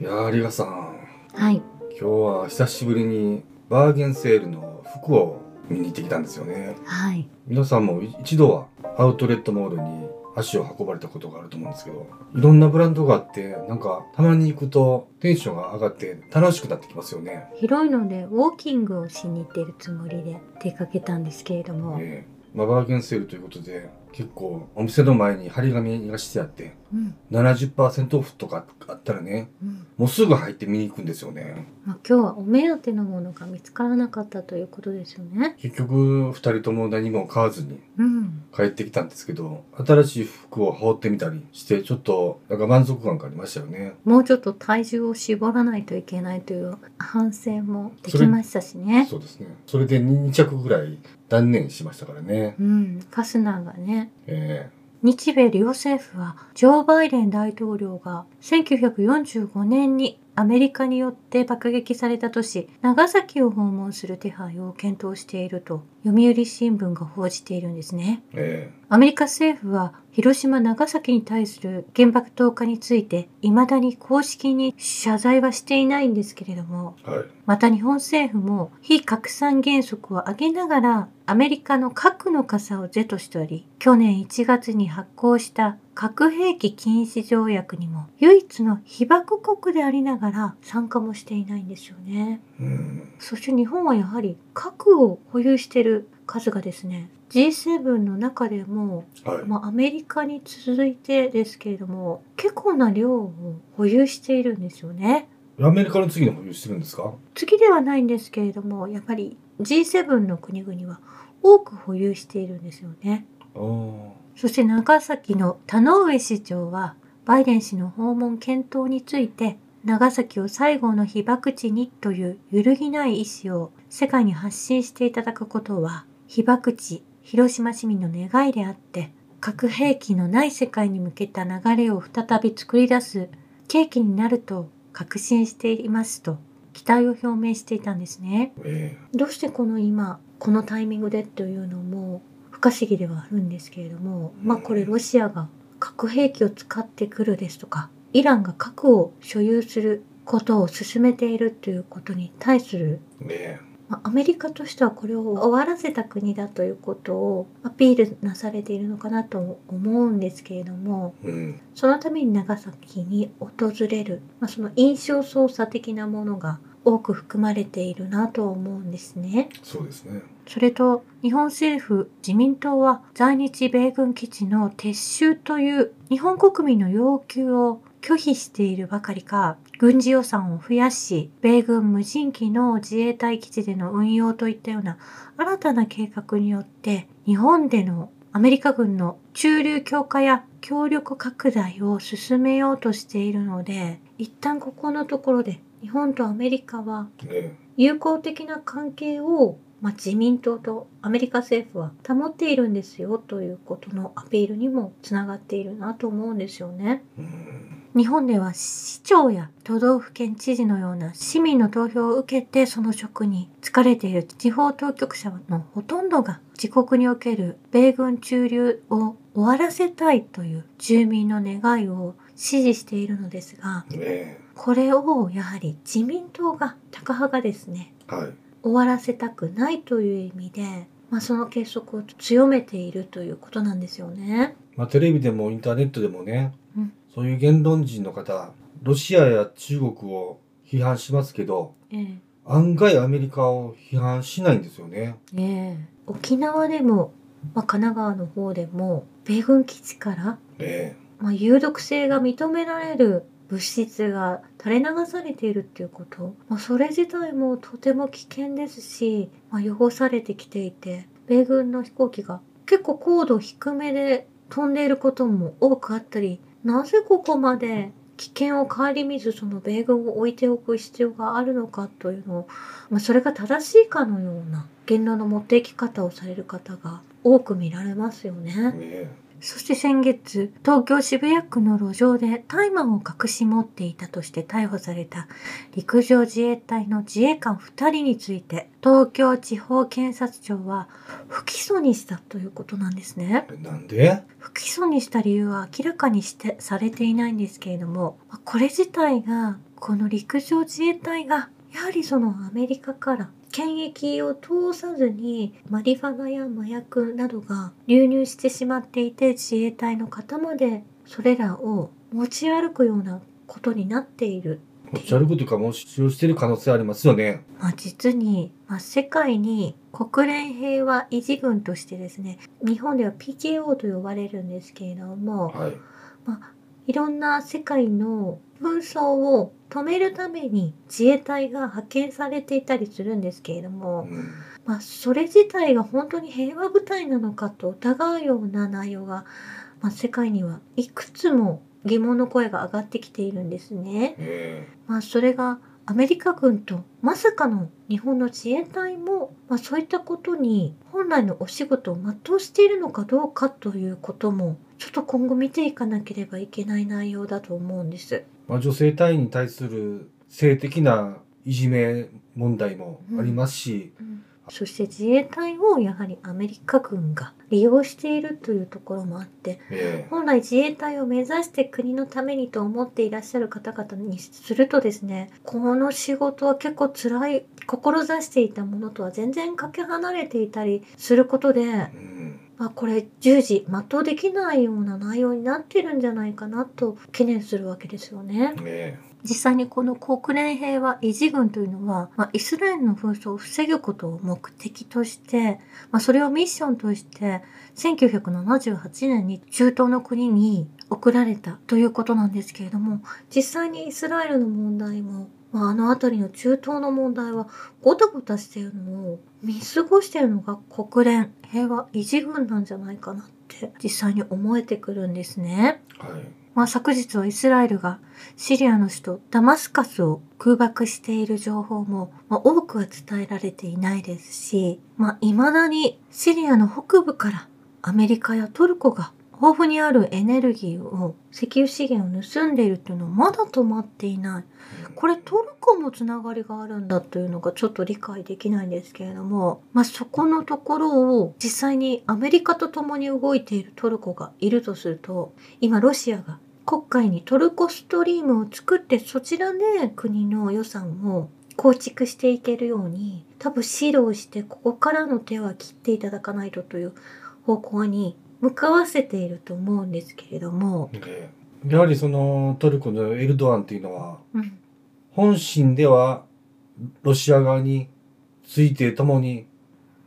いやー有賀さん。はい。今日は久しぶりにバーゲンセールの服を見に行ってきたんですよね。はい。皆さんも一度はアウトレットモールに足を運ばれたことがあると思うんですけどいろんなブランドがあってなんかたまに行くとテンションが上がって楽しくなってきますよね。広いのでウォーキングをしに行っているつもりで出かけたんですけれども、ええ。まあ、バーゲンセールということで結構お店の前に張り紙がしてあってうん、70%オフとかあったらねうん。もうすぐ入って見に行くんですよねまあ、今日はお目当てのものが見つからなかったということですよね。結局2人とも何も買わずにうん。帰ってきたんですけど新しい服を羽織ってみたりしてちょっとなんか満足感がありましたよねもうちょっと体重を絞らないといけないという反省もできましたしね。そうですねそれで2着ぐらい断念しましたからねうん。ファスナーがね。え日米両政府はジョー・バイデン大統領が1945年にアメリカによって爆撃された都市長崎を訪問する手配を検討していると読売新聞が報じているんですね。えーアメリカ政府は広島長崎に対する原爆投下について未だに公式に謝罪はしていないんですけれどもえはいまた日本政府も非拡散原則を挙げながらアメリカの核の傘を是としており去年1月に発行した核兵器禁止条約にも唯一の被爆国でありながら参加もしていないんですよね。うんそして日本はやはり核を保有している数がですね G7 の中でも、はいまあ、アメリカに続いてですけれども結構な量を保有しているんですよね。アメリカの次に保有してるんですか？次ではないんですけれどもやっぱり G7 の国々は多く保有しているんですよね。そして長崎の田上市長はバイデン氏の訪問検討について長崎を最後の被爆地にという揺るぎない意思を世界に発信していただくことは被爆地広島市民の願いであって核兵器のない世界に向けた流れを再び作り出す契機になると確信していますと期待を表明していたんですね。えどうしてこの今このタイミングでというのも不可思議ではあるんですけれども、まあこれロシアが核兵器を使ってくるですとかイランが核を所有することを進めているということに対する、ええまあアメリカとしてはこれを終わらせた国だということをアピールなされているのかなと思うんですけれどもえうんそのために長崎に訪れる、まあ、その印象操作的なものが多く含まれているなと思うんですね。そうですねそれと日本政府自民党は在日米軍基地の撤収という日本国民の要求を拒否しているばかりか軍事予算を増やし米軍無人機の自衛隊基地での運用といったような新たな計画によって日本でのアメリカ軍の駐留強化や協力拡大を進めようとしているので一旦ここのところで日本とアメリカは友好的な関係を、まあ、自民党とアメリカ政府は保っているんですよということのアピールにもつながっているなと思うんですよね。日本では市長や都道府県知事のような市民の投票を受けてその職に就かれている地方当局者のほとんどが自国における米軍駐留を終わらせたいという住民の願いを支持しているのですがこれをやはり自民党が高派がですねはい終わらせたくないという意味で、まあ、その結束を強めているということなんですよね。まあ、テレビでもインターネットでもね、そういう言論人の方ロシアや中国を批判しますけどええ。案外アメリカを批判しないんですよね。ええ。沖縄でも、まあ、神奈川の方でも米軍基地から、え。まあ、有毒性が認められる物質が垂れ流されているっていうこと、まあ、それ自体もとても危険ですし、まあ、汚されてきていて米軍の飛行機が結構高度低めで飛んでいることも多くあったりなぜここまで危険を顧みずその米軍を置いておく必要があるのかというのを、まあ、それが正しいかのような言論の持っていき方をされる方が多く見られますよね。ねそして先月、東京渋谷区の路上で大麻を隠し持っていたとして逮捕された陸上自衛隊の自衛官2人について、東京地方検察庁は不起訴にしたということなんですね。えなんで？不起訴にした理由は明らかにしてされていないんですけれども、まあこれ自体がこの陸上自衛隊がやはりそのアメリカから検疫を通さずにマリファナや麻薬などが流入してしまっていて自衛隊の方までそれらを持ち歩くようなことになっている。持ち歩くというかもう使用している可能性ありますよね。まあ、実に、まあ、世界に国連平和維持軍としてですね日本では PKO と呼ばれるんですけれども、はい。まあ、いろんな世界の紛争を止めるために自衛隊が派遣されていたりするんですけれども、うんまあ、それ自体が本当に平和部隊なのかと疑うような内容が、まあ、世界にはいくつも疑問の声が上がってきているんですね。えまあ、それがアメリカ軍とまさかの日本の自衛隊も、まあ、そういったことに本来のお仕事を全うしているのかどうかということもちょっと今後見ていかなければいけない内容だと思うんです。えまあ、女性隊員に対する性的ないじめ問題もありますし、そして自衛隊をやはりアメリカ軍が利用しているというところもあってえ本来自衛隊を目指して国のためにと思っていらっしゃる方々にするとですねこの仕事は結構辛い志していたものとは全然かけ離れていたりすることで、えうんまあ、これ従事全うできないような内容になってるんじゃないかなと懸念するわけですよね。え実際にこの国連平和維持軍というのは、まあ、イスラエルの紛争を防ぐことを目的として、まあ、それをミッションとして1978年に中東の国に送られたということなんですけれども実際にイスラエルの問題も、まあ、あの辺りの中東の問題はごたごたしているのを見過ごしているのが国連平和維持軍なんじゃないかなって実際に思えてくるんですね。えはい。まあ、昨日はイスラエルがシリアの首都ダマスカスを空爆している情報も、まあ、多くは伝えられていないですし、まあ、未だにシリアの北部からアメリカやトルコが豊富にあるエネルギーを石油資源を盗んでいるというのはまだ止まっていない。これトルコもつながりがあるんだというのがちょっと理解できないんですけれども、まあ、そこのところを実際にアメリカと共に動いているトルコがいるとすると今ロシアが国会にトルコストリームを作ってそちらで国の予算を構築していけるように多分指導してここからの手は切っていただかないとという方向に向かわせていると思うんですけれども、ええ。やはりそのトルコのエルドアンっていうのはうん。本心ではロシア側について共に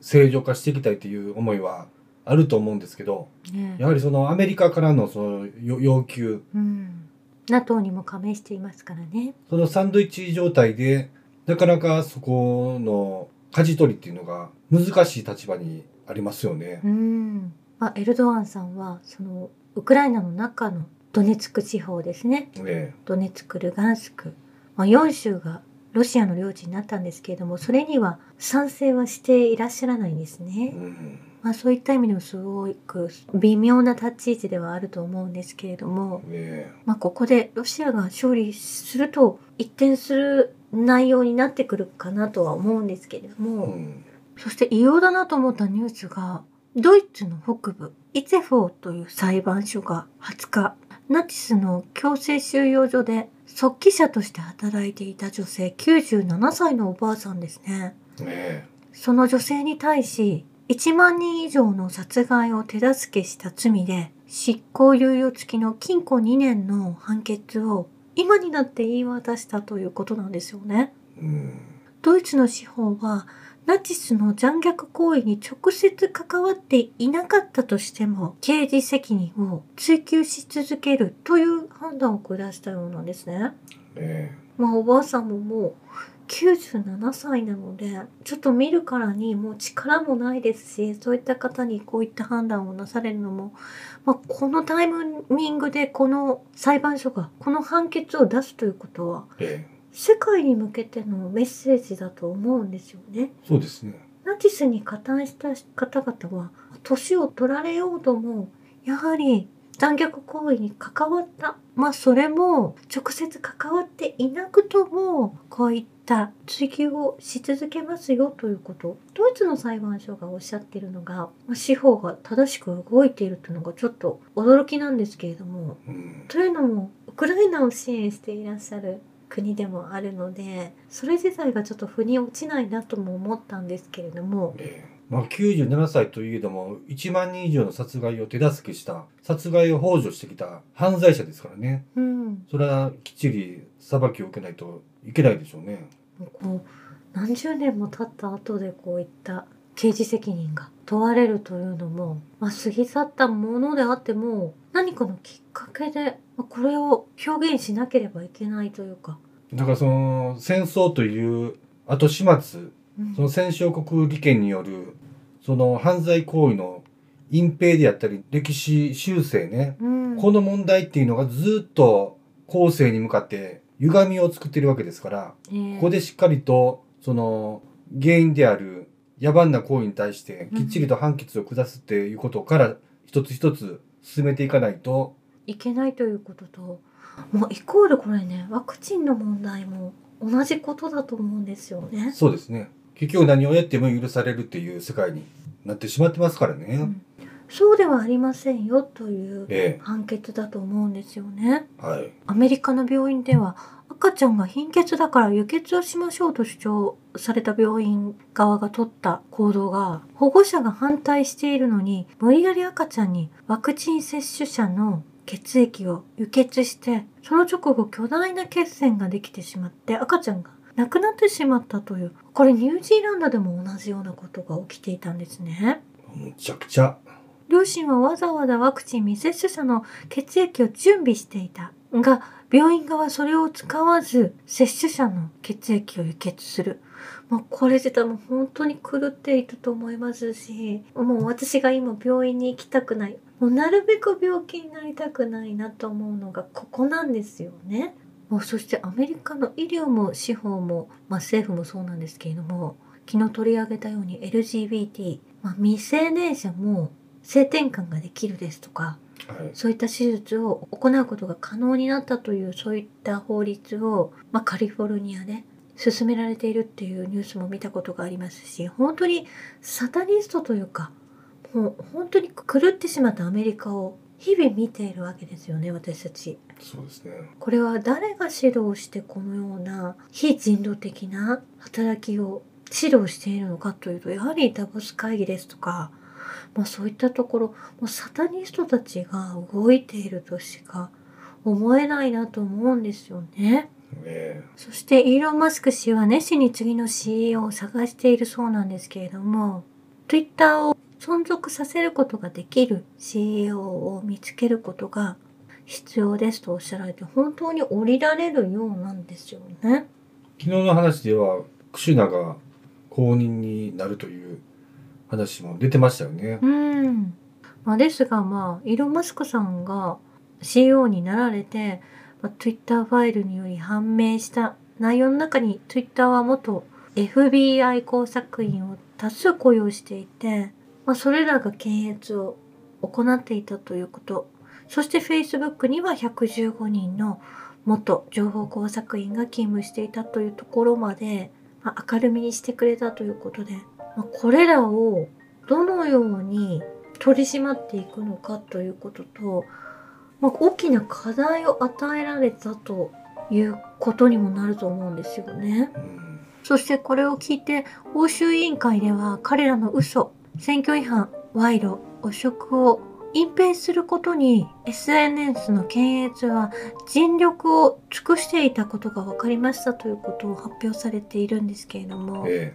正常化していきたいという思いはあると思うんですけどねやはりそのアメリカからのその要要求うん、NATO にも加盟していますからね。そのサンドイッチ状態でなかなかそこの舵取りっていうのが難しい立場にありますよね。うんまあ、エルドアンさんはそのウクライナの中のドネツク地方ですね。えドネツクルガンスク、まあ、4州がロシアの領地になったんですけれどもそれには賛成はしていらっしゃらないんですえね。うん。まあ、そういった意味でもすごく微妙な立ち位置ではあると思うんですけれども、えまあ、ここでロシアが勝利すると一転する内容になってくるかなとは思うんですけれどえも、うん。そして異様だなと思ったニュースがドイツの北部イツェフォーという裁判所が20日ナチスの強制収容所で即帰者として働いていた女性97歳のおばあさんですね。えその女性に対し1万人以上の殺害を手助けした罪で執行猶予付きの禁錮2年の判決を今になって言い渡したということなんですよね。えうんドイツの司法はナチスの残虐行為に直接関わっていなかったとしても刑事責任を追及し続けるという判断を下したようなんですね。えまあおばあさんももう97歳なのでちょっと見るからにもう力もないですしそういった方にこういった判断をなされるのも、まあ、このタイミングでこの裁判所がこの判決を出すということはええ世界に向けてのメッセージだと思うんですよね。えそうですね。ナチスに加担した方々は年を取られようともやはり残虐行為に関わったまあそれも直接関わっていなくともこういった追及をし続けますよということドイツの裁判所がおっしゃっているのが、まあ、司法が正しく動いているというのがちょっと驚きなんですけれどもうんというのもウクライナを支援していらっしゃる国でもあるのでそれ自体がちょっと腑に落ちないなとも思ったんですけれども。ええ。まあ、97歳といえども1万人以上の殺害を手助けした殺害を幇助してきた犯罪者ですからね。うん。それはきっちり裁きを受けないといけないでしょうね。こう何十年も経った後でこういった刑事責任が問われるというのも、まあ、過ぎ去ったものであっても何かのきっかけでまあこれを表現しなければいけないというか、だからその戦争という後始末うん。その戦勝国利権によるその犯罪行為の隠蔽であったり歴史修正ねうん。この問題っていうのがずっと後世に向かって歪みを作ってるわけですからねここでしっかりとその原因である野蛮な行為に対してきっちりと判決を下すっていうことから一つ一つ進めていかないといけないということともうイコールこれねワクチンの問題も同じことだと思うんですよね。そうですね結局何をやっても許されるっていう世界になってしまってますからね。うんそうではありませんよというえ判決だと思うんですよね。えはいアメリカの病院では赤ちゃんが貧血だから輸血をしましょうと主張された病院側が取った行動が保護者が反対しているのに無理やり赤ちゃんにワクチン接種者の血液を輸血してその直後巨大な血栓ができてしまって赤ちゃんが亡くなってしまったというこれニュージーランドでも同じようなことが起きていたんですね。むちゃくちゃ両親はわざわざワクチン未接種者の血液を準備していたが病院側はそれを使わず接種者の血液を輸血する。もうこれ自体も本当に狂っていると思いますしもう私が今病院に行きたくない。もうなるべく病気になりたくないなと思うのがここなんですよね。もうそしてアメリカの医療も司法も、まあ、政府もそうなんですけれども昨日取り上げたように LGBT、まあ、未成年者も性転換ができるですとかはいそういった手術を行うことが可能になったというそういった法律を、まあ、カリフォルニアで進められているっていうニュースも見たことがありますし本当にサタニストというかもう本当に狂ってしまったアメリカを日々見ているわけですよね私たち。そうですねこれは誰が指導してこのような非人道的な働きを指導しているのかというとやはりダボス会議ですとか、まあ、そういったところもうサタニストたちが動いているとしか思えないなと思うんですよね。えそしてイーロン・マスク氏は熱心に次の CEO を探しているそうなんですけれども Twitter を存続させることができる CEO を見つけることが必要ですとおっしゃられて本当に降りられるようなんですよね。昨日の話ではクシュナが公認になるという話も出てましたよね。うん。まあ、ですがまあイロ・マスクさんが CEO になられて、まあ、Twitter ファイルにより判明した内容の中に Twitter は元 FBI 工作員を多数雇用していて、まあ、それらが検閲を行っていたということ。そして Facebook には115人の元情報工作員が勤務していたというところまで、まあ、明るみにしてくれたということで、これらをどのように取り締まっていくのかということと、まあ、大きな課題を与えられたということにもなると思うんですよね。うんそしてこれを聞いて欧州委員会では彼らの嘘、選挙違反、賄賂、汚職を隠蔽することに SNS の検閲は尽力を尽くしていたことが分かりましたということを発表されているんですけれども、え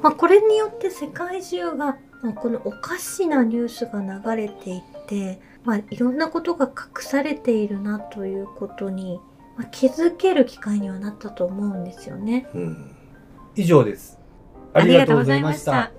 まあ、これによって世界中が、まあ、このおかしなニュースが流れていって、まあ、いろんなことが隠されているなということに、まあ、気づける機会にはなったと思うんですよね。えうん。以上です。ありがとうございました